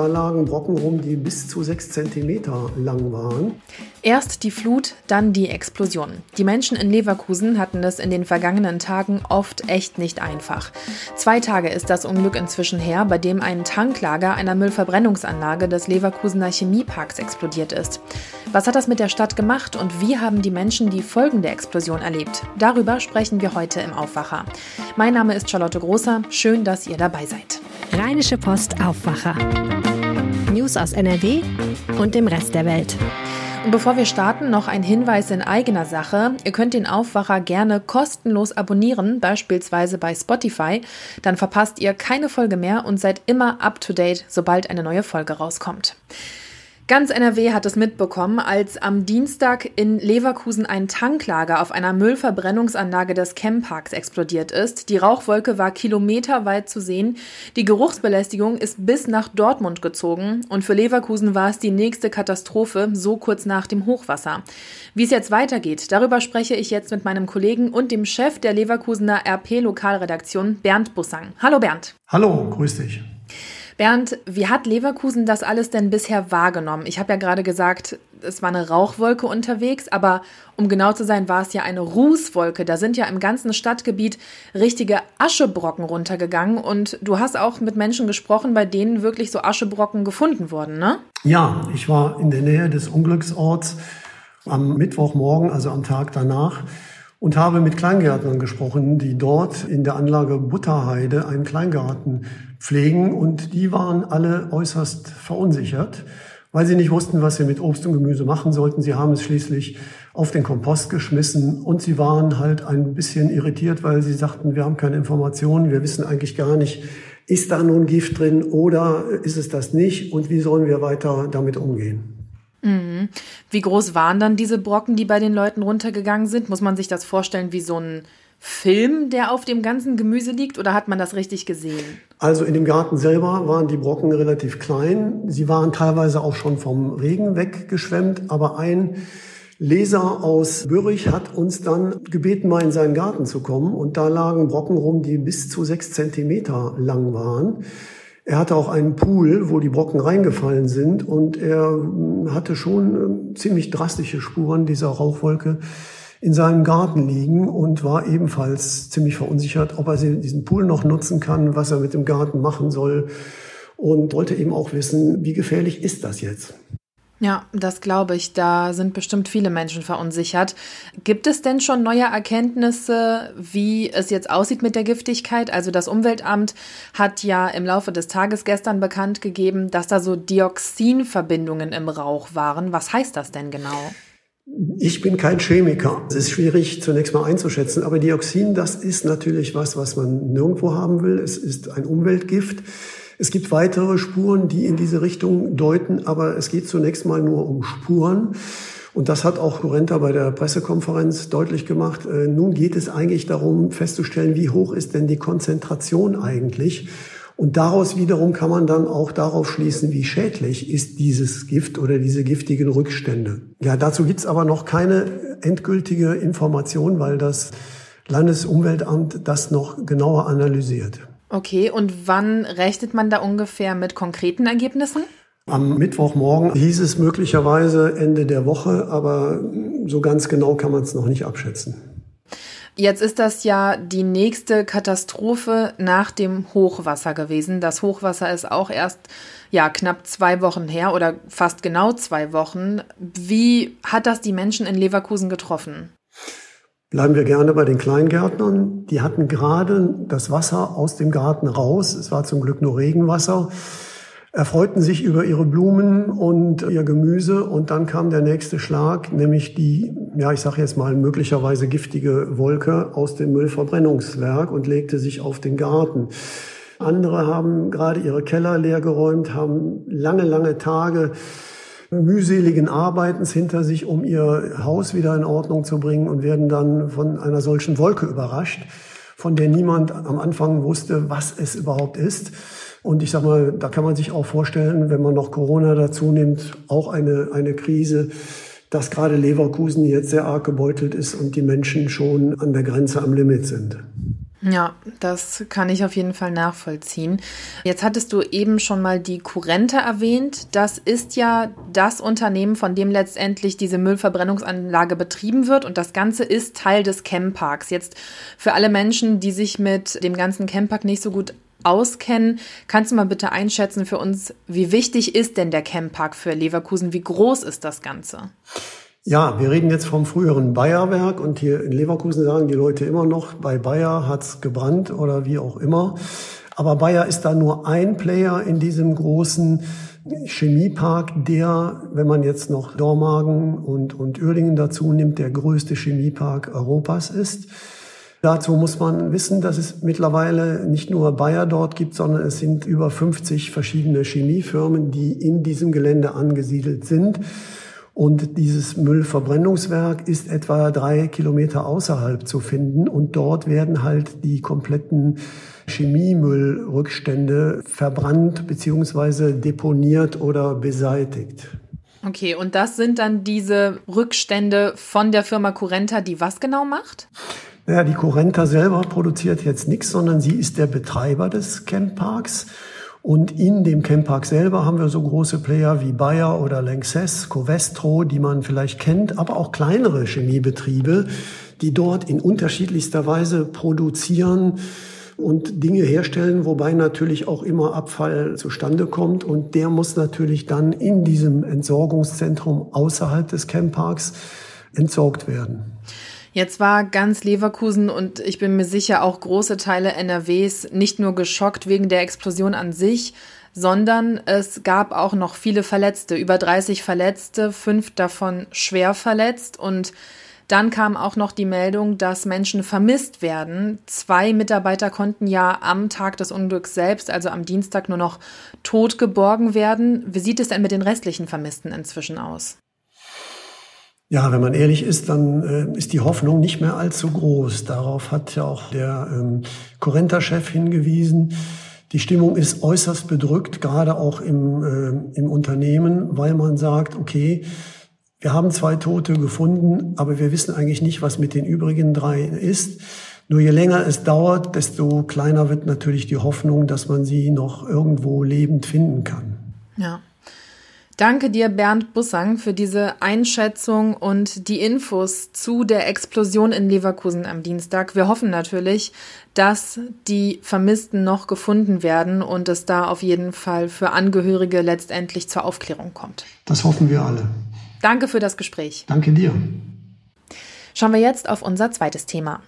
Da lagen Brocken rum, die bis zu sechs Zentimeter lang waren. Erst die Flut, dann die Explosion. Die Menschen in Leverkusen hatten es in den vergangenen Tagen oft echt nicht einfach. Zwei Tage ist das Unglück inzwischen her, bei dem ein Tanklager einer Müllverbrennungsanlage des Leverkusener Chemieparks explodiert ist. Was hat das mit der Stadt gemacht und wie haben die Menschen die Folgen der Explosion erlebt? Darüber sprechen wir heute im Aufwacher. Mein Name ist Charlotte Großer. Schön, dass ihr dabei seid. Rheinische Post Aufwacher. News aus NRW und dem Rest der Welt. Und bevor wir starten, noch ein Hinweis in eigener Sache. Ihr könnt den Aufwacher gerne kostenlos abonnieren, beispielsweise bei Spotify. Dann verpasst ihr keine Folge mehr und seid immer up to date, sobald eine neue Folge rauskommt. Ganz NRW hat es mitbekommen, als am Dienstag in Leverkusen ein Tanklager auf einer Müllverbrennungsanlage des Chemparks explodiert ist. Die Rauchwolke war kilometerweit zu sehen. Die Geruchsbelästigung ist bis nach Dortmund gezogen und für Leverkusen war es die nächste Katastrophe, so kurz nach dem Hochwasser. Wie es jetzt weitergeht, darüber spreche ich jetzt mit meinem Kollegen und dem Chef der Leverkusener RP-Lokalredaktion, Bernd Bussang. Hallo Bernd. Hallo, grüß dich. Bernd, wie hat Leverkusen das alles denn bisher wahrgenommen? Ich habe ja gerade gesagt, es war eine Rauchwolke unterwegs, aber um genau zu sein, war es ja eine Rußwolke. Da sind ja im ganzen Stadtgebiet richtige Aschebrocken runtergegangen und du hast auch mit Menschen gesprochen, bei denen wirklich so Aschebrocken gefunden wurden, ne? Ja, ich war in der Nähe des Unglücksorts am Mittwochmorgen, also am Tag danach und habe mit Kleingärtnern gesprochen, die dort in der Anlage Butterheide einen Kleingarten pflegen und die waren alle äußerst verunsichert, weil sie nicht wussten, was sie mit Obst und Gemüse machen sollten. Sie haben es schließlich auf den Kompost geschmissen und sie waren halt ein bisschen irritiert, weil sie sagten, wir haben keine Informationen, wir wissen eigentlich gar nicht, ist da nun Gift drin oder ist es das nicht und wie sollen wir weiter damit umgehen? Mhm. Wie groß waren dann diese Brocken, die bei den Leuten runtergegangen sind? Muss man sich das vorstellen wie so ein Film, der auf dem ganzen Gemüse liegt, oder hat man das richtig gesehen? Also in dem Garten selber waren die Brocken relativ klein. Sie waren teilweise auch schon vom Regen weggeschwemmt, aber ein Leser aus Bürich hat uns dann gebeten, mal in seinen Garten zu kommen. Und da lagen Brocken rum, die bis zu sechs Zentimeter lang waren. Er hatte auch einen Pool, wo die Brocken reingefallen sind und er hatte schon hm, ziemlich drastische Spuren dieser Rauchwolke in seinem Garten liegen und war ebenfalls ziemlich verunsichert, ob er diesen Pool noch nutzen kann, was er mit dem Garten machen soll und wollte eben auch wissen, wie gefährlich ist das jetzt? Ja, das glaube ich. Da sind bestimmt viele Menschen verunsichert. Gibt es denn schon neue Erkenntnisse, wie es jetzt aussieht mit der Giftigkeit? Also das Umweltamt hat ja im Laufe des Tages gestern bekannt gegeben, dass da so Dioxinverbindungen im Rauch waren. Was heißt das denn genau? Ich bin kein Chemiker. Es ist schwierig zunächst mal einzuschätzen, aber Dioxin, das ist natürlich was, was man nirgendwo haben will. Es ist ein Umweltgift. Es gibt weitere Spuren, die in diese Richtung deuten, aber es geht zunächst mal nur um Spuren. Und das hat auch Kurenta bei der Pressekonferenz deutlich gemacht. Äh, nun geht es eigentlich darum, festzustellen, wie hoch ist denn die Konzentration eigentlich. Und daraus wiederum kann man dann auch darauf schließen, wie schädlich ist dieses Gift oder diese giftigen Rückstände. Ja, dazu gibt's aber noch keine endgültige Information, weil das Landesumweltamt das noch genauer analysiert. Okay, und wann rechnet man da ungefähr mit konkreten Ergebnissen? Am Mittwochmorgen hieß es möglicherweise Ende der Woche, aber so ganz genau kann man es noch nicht abschätzen. Jetzt ist das ja die nächste Katastrophe nach dem Hochwasser gewesen. Das Hochwasser ist auch erst ja knapp zwei Wochen her oder fast genau zwei Wochen. Wie hat das die Menschen in Leverkusen getroffen? Bleiben wir gerne bei den Kleingärtnern. Die hatten gerade das Wasser aus dem Garten raus. Es war zum Glück nur Regenwasser. Erfreuten sich über ihre Blumen und ihr Gemüse und dann kam der nächste Schlag, nämlich die, ja, ich sage jetzt mal möglicherweise giftige Wolke aus dem Müllverbrennungswerk und legte sich auf den Garten. Andere haben gerade ihre Keller leergeräumt, haben lange, lange Tage mühseligen Arbeitens hinter sich, um ihr Haus wieder in Ordnung zu bringen und werden dann von einer solchen Wolke überrascht, von der niemand am Anfang wusste, was es überhaupt ist. Und ich sag mal, da kann man sich auch vorstellen, wenn man noch Corona dazu nimmt, auch eine, eine Krise, dass gerade Leverkusen jetzt sehr arg gebeutelt ist und die Menschen schon an der Grenze am Limit sind. Ja, das kann ich auf jeden Fall nachvollziehen. Jetzt hattest du eben schon mal die Kurrente erwähnt. Das ist ja das Unternehmen, von dem letztendlich diese Müllverbrennungsanlage betrieben wird und das Ganze ist Teil des Chemparks. Jetzt für alle Menschen, die sich mit dem ganzen Chempark nicht so gut auskennen, kannst du mal bitte einschätzen für uns, wie wichtig ist denn der Chempark für Leverkusen? Wie groß ist das Ganze? Ja, wir reden jetzt vom früheren Bayerwerk und hier in Leverkusen sagen die Leute immer noch, bei Bayer hat's gebrannt oder wie auch immer. Aber Bayer ist da nur ein Player in diesem großen Chemiepark, der, wenn man jetzt noch Dormagen und, und Uerdingen dazu nimmt, der größte Chemiepark Europas ist. Dazu muss man wissen, dass es mittlerweile nicht nur Bayer dort gibt, sondern es sind über 50 verschiedene Chemiefirmen, die in diesem Gelände angesiedelt sind. Und dieses Müllverbrennungswerk ist etwa drei Kilometer außerhalb zu finden. Und dort werden halt die kompletten Chemiemüllrückstände verbrannt beziehungsweise deponiert oder beseitigt. Okay, und das sind dann diese Rückstände von der Firma Curenta, die was genau macht? Naja, die Curenta selber produziert jetzt nichts, sondern sie ist der Betreiber des Campparks. Und in dem Camppark selber haben wir so große Player wie Bayer oder Lanxess, Covestro, die man vielleicht kennt, aber auch kleinere Chemiebetriebe, die dort in unterschiedlichster Weise produzieren und Dinge herstellen, wobei natürlich auch immer Abfall zustande kommt. Und der muss natürlich dann in diesem Entsorgungszentrum außerhalb des Campparks entsorgt werden. Jetzt war ganz Leverkusen und ich bin mir sicher auch große Teile NRWs nicht nur geschockt wegen der Explosion an sich, sondern es gab auch noch viele Verletzte, über 30 Verletzte, fünf davon schwer verletzt und dann kam auch noch die Meldung, dass Menschen vermisst werden. Zwei Mitarbeiter konnten ja am Tag des Unglücks selbst, also am Dienstag, nur noch tot geborgen werden. Wie sieht es denn mit den restlichen Vermissten inzwischen aus? Ja, wenn man ehrlich ist, dann äh, ist die Hoffnung nicht mehr allzu groß. Darauf hat ja auch der ähm, Corenta-Chef hingewiesen. Die Stimmung ist äußerst bedrückt, gerade auch im, äh, im Unternehmen, weil man sagt, okay, wir haben zwei Tote gefunden, aber wir wissen eigentlich nicht, was mit den übrigen drei ist. Nur je länger es dauert, desto kleiner wird natürlich die Hoffnung, dass man sie noch irgendwo lebend finden kann. Ja. Danke dir, Bernd Bussang, für diese Einschätzung und die Infos zu der Explosion in Leverkusen am Dienstag. Wir hoffen natürlich, dass die Vermissten noch gefunden werden und es da auf jeden Fall für Angehörige letztendlich zur Aufklärung kommt. Das hoffen wir alle. Danke für das Gespräch. Danke dir. Schauen wir jetzt auf unser zweites Thema.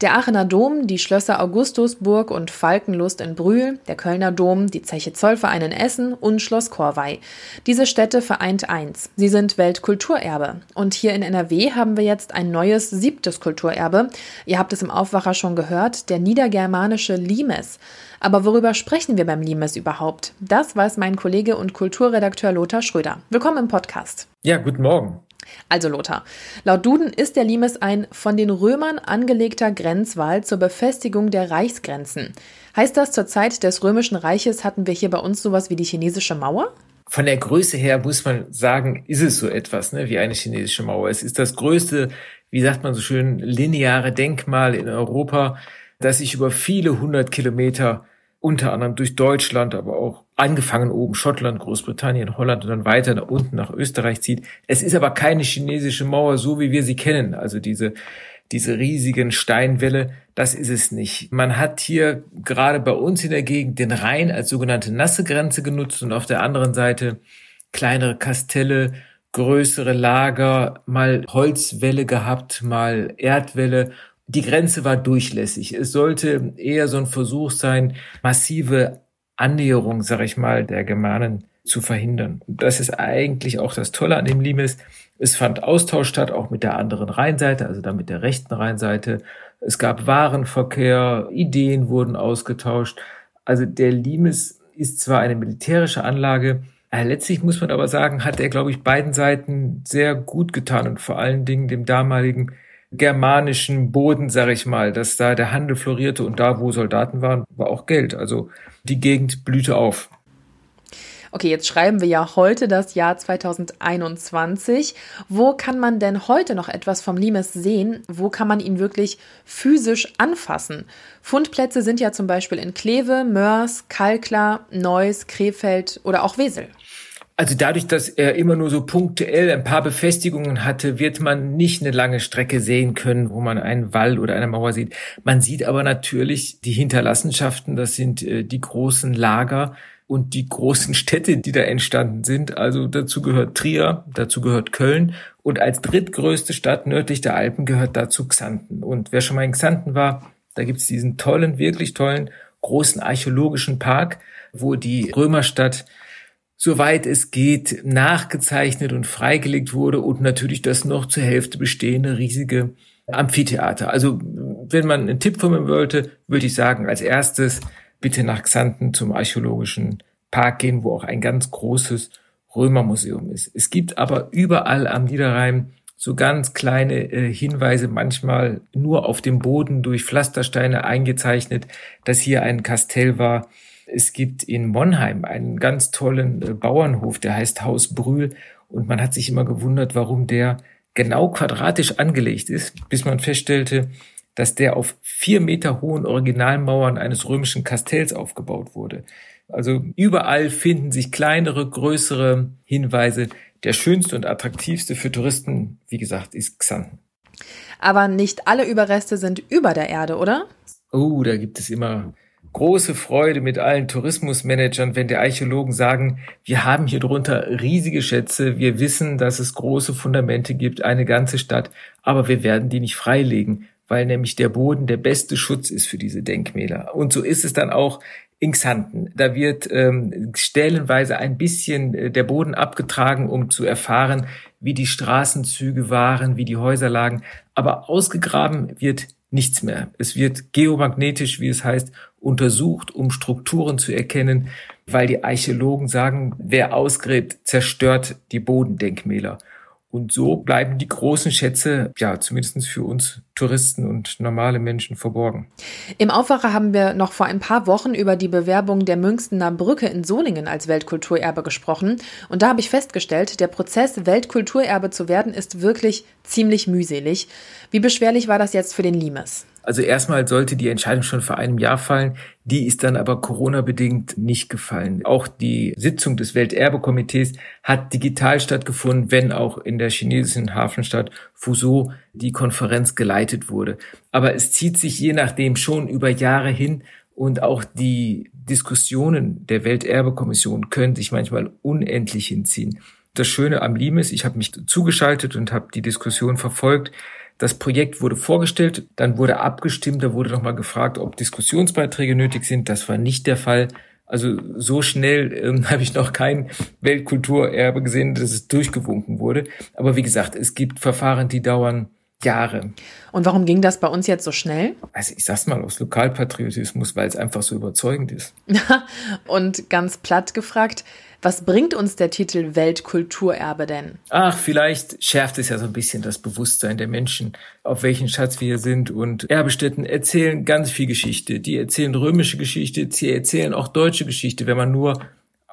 Der Aachener Dom, die Schlösser Augustusburg und Falkenlust in Brühl, der Kölner Dom, die Zeche Zollverein in Essen und Schloss Korvey. Diese Städte vereint eins. Sie sind Weltkulturerbe. Und hier in NRW haben wir jetzt ein neues siebtes Kulturerbe. Ihr habt es im Aufwacher schon gehört, der niedergermanische Limes. Aber worüber sprechen wir beim Limes überhaupt? Das weiß mein Kollege und Kulturredakteur Lothar Schröder. Willkommen im Podcast. Ja, guten Morgen. Also Lothar, laut Duden ist der Limes ein von den Römern angelegter Grenzwall zur Befestigung der Reichsgrenzen. Heißt das, zur Zeit des Römischen Reiches hatten wir hier bei uns sowas wie die chinesische Mauer? Von der Größe her muss man sagen, ist es so etwas ne, wie eine chinesische Mauer. Es ist das größte, wie sagt man so schön, lineare Denkmal in Europa, das sich über viele hundert Kilometer unter anderem durch Deutschland, aber auch angefangen oben Schottland, Großbritannien, Holland und dann weiter nach unten nach Österreich zieht. Es ist aber keine chinesische Mauer, so wie wir sie kennen. Also diese, diese riesigen Steinwälle, das ist es nicht. Man hat hier gerade bei uns in der Gegend den Rhein als sogenannte nasse Grenze genutzt und auf der anderen Seite kleinere Kastelle, größere Lager, mal Holzwälle gehabt, mal Erdwälle die Grenze war durchlässig. Es sollte eher so ein Versuch sein, massive Annäherung, sag ich mal, der Germanen zu verhindern. Und das ist eigentlich auch das Tolle an dem Limes. Es fand Austausch statt, auch mit der anderen Rheinseite, also dann mit der rechten Rheinseite. Es gab Warenverkehr, Ideen wurden ausgetauscht. Also der Limes ist zwar eine militärische Anlage, letztlich muss man aber sagen, hat er, glaube ich, beiden Seiten sehr gut getan und vor allen Dingen dem damaligen germanischen Boden, sag ich mal, dass da der Handel florierte und da, wo Soldaten waren, war auch Geld. Also die Gegend blühte auf. Okay, jetzt schreiben wir ja heute das Jahr 2021. Wo kann man denn heute noch etwas vom Limes sehen? Wo kann man ihn wirklich physisch anfassen? Fundplätze sind ja zum Beispiel in Kleve, Mörs, Kalklar, Neuss, Krefeld oder auch Wesel. Also dadurch, dass er immer nur so punktuell ein paar Befestigungen hatte, wird man nicht eine lange Strecke sehen können, wo man einen Wall oder eine Mauer sieht. Man sieht aber natürlich die Hinterlassenschaften, das sind äh, die großen Lager und die großen Städte, die da entstanden sind. Also dazu gehört Trier, dazu gehört Köln und als drittgrößte Stadt nördlich der Alpen gehört dazu Xanten. Und wer schon mal in Xanten war, da gibt's diesen tollen, wirklich tollen, großen archäologischen Park, wo die Römerstadt soweit es geht, nachgezeichnet und freigelegt wurde und natürlich das noch zur Hälfte bestehende riesige Amphitheater. Also wenn man einen Tipp von mir wollte, würde ich sagen, als erstes bitte nach Xanten zum archäologischen Park gehen, wo auch ein ganz großes Römermuseum ist. Es gibt aber überall am Niederrhein so ganz kleine äh, Hinweise, manchmal nur auf dem Boden durch Pflastersteine eingezeichnet, dass hier ein Kastell war, es gibt in Monheim einen ganz tollen äh, Bauernhof, der heißt Haus Brühl. Und man hat sich immer gewundert, warum der genau quadratisch angelegt ist, bis man feststellte, dass der auf vier Meter hohen Originalmauern eines römischen Kastells aufgebaut wurde. Also überall finden sich kleinere, größere Hinweise. Der schönste und attraktivste für Touristen, wie gesagt, ist Xanten. Aber nicht alle Überreste sind über der Erde, oder? Oh, da gibt es immer große Freude mit allen Tourismusmanagern, wenn die Archäologen sagen, wir haben hier drunter riesige Schätze, wir wissen, dass es große Fundamente gibt, eine ganze Stadt, aber wir werden die nicht freilegen, weil nämlich der Boden der beste Schutz ist für diese Denkmäler. Und so ist es dann auch in Xanten. Da wird ähm, stellenweise ein bisschen äh, der Boden abgetragen, um zu erfahren, wie die Straßenzüge waren, wie die Häuser lagen. Aber ausgegraben wird nichts mehr. Es wird geomagnetisch, wie es heißt, untersucht, um Strukturen zu erkennen, weil die Archäologen sagen, wer ausgräbt, zerstört die Bodendenkmäler. Und so bleiben die großen Schätze, ja, zumindest für uns Touristen und normale Menschen verborgen. Im Aufwacher haben wir noch vor ein paar Wochen über die Bewerbung der Münstener Brücke in Solingen als Weltkulturerbe gesprochen. Und da habe ich festgestellt, der Prozess, Weltkulturerbe zu werden, ist wirklich ziemlich mühselig. Wie beschwerlich war das jetzt für den Limes? Also erstmal sollte die Entscheidung schon vor einem Jahr fallen. Die ist dann aber Corona-bedingt nicht gefallen. Auch die Sitzung des Welterbekomitees hat digital stattgefunden, wenn auch in der chinesischen Hafenstadt Fuzhou die Konferenz geleitet wurde. Aber es zieht sich je nachdem schon über Jahre hin und auch die Diskussionen der Welterbekommission können sich manchmal unendlich hinziehen. Das Schöne am Limes, ich habe mich zugeschaltet und habe die Diskussion verfolgt. Das Projekt wurde vorgestellt, dann wurde abgestimmt, da wurde nochmal gefragt, ob Diskussionsbeiträge nötig sind. Das war nicht der Fall. Also so schnell ähm, habe ich noch kein Weltkulturerbe gesehen, dass es durchgewunken wurde. Aber wie gesagt, es gibt Verfahren, die dauern Jahre. Und warum ging das bei uns jetzt so schnell? Also ich sag's mal aus Lokalpatriotismus, weil es einfach so überzeugend ist. Und ganz platt gefragt, was bringt uns der Titel Weltkulturerbe denn? Ach, vielleicht schärft es ja so ein bisschen das Bewusstsein der Menschen, auf welchen Schatz wir hier sind. Und Erbestätten erzählen ganz viel Geschichte. Die erzählen römische Geschichte, sie erzählen auch deutsche Geschichte. Wenn man nur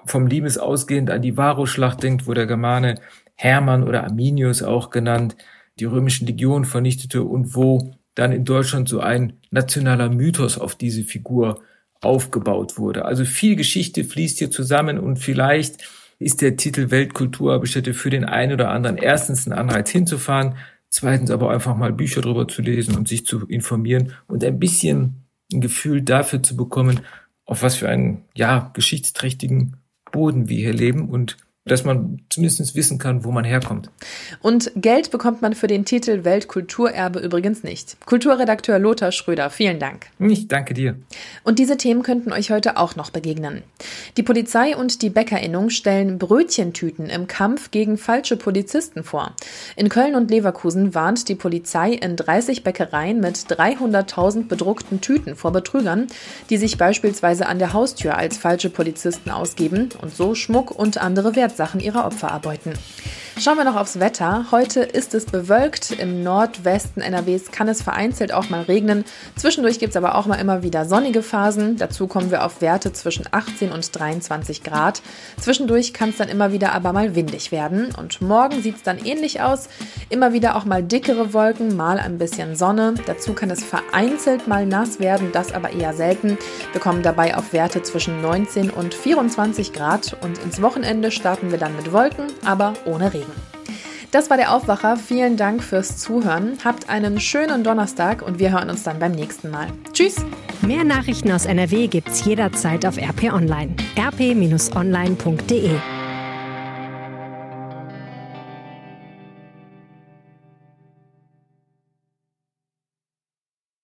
vom Limes ausgehend an die Varusschlacht denkt, wo der Germane Hermann oder Arminius auch genannt die römischen Legionen vernichtete und wo dann in Deutschland so ein nationaler Mythos auf diese Figur aufgebaut wurde. Also viel Geschichte fließt hier zusammen und vielleicht ist der Titel Weltkulturerbestätte für den einen oder anderen erstens ein Anreiz hinzufahren, zweitens aber einfach mal Bücher drüber zu lesen und sich zu informieren und ein bisschen ein Gefühl dafür zu bekommen, auf was für einen, ja, geschichtsträchtigen Boden wir hier leben und dass man zumindest wissen kann, wo man herkommt. Und Geld bekommt man für den Titel Weltkulturerbe übrigens nicht. Kulturredakteur Lothar Schröder, vielen Dank. Ich danke dir. Und diese Themen könnten euch heute auch noch begegnen. Die Polizei und die Bäckerinnung stellen Brötchentüten im Kampf gegen falsche Polizisten vor. In Köln und Leverkusen warnt die Polizei in 30 Bäckereien mit 300.000 bedruckten Tüten vor Betrügern, die sich beispielsweise an der Haustür als falsche Polizisten ausgeben und so Schmuck und andere Werte Wertsachen ihrer Opfer erbeuten. Schauen wir noch aufs Wetter. Heute ist es bewölkt. Im Nordwesten NRWs kann es vereinzelt auch mal regnen. Zwischendurch gibt es aber auch mal immer wieder sonnige Phasen. Dazu kommen wir auf Werte zwischen 18 und 23 Grad. Zwischendurch kann es dann immer wieder aber mal windig werden. Und morgen sieht es dann ähnlich aus. Immer wieder auch mal dickere Wolken, mal ein bisschen Sonne. Dazu kann es vereinzelt mal nass werden, das aber eher selten. Wir kommen dabei auf Werte zwischen 19 und 24 Grad. Und ins Wochenende starten wir dann mit Wolken, aber ohne Regen. Das war der Aufwacher. Vielen Dank fürs Zuhören. Habt einen schönen Donnerstag und wir hören uns dann beim nächsten Mal. Tschüss! Mehr Nachrichten aus NRW gibt's jederzeit auf RP Online. rp-online.de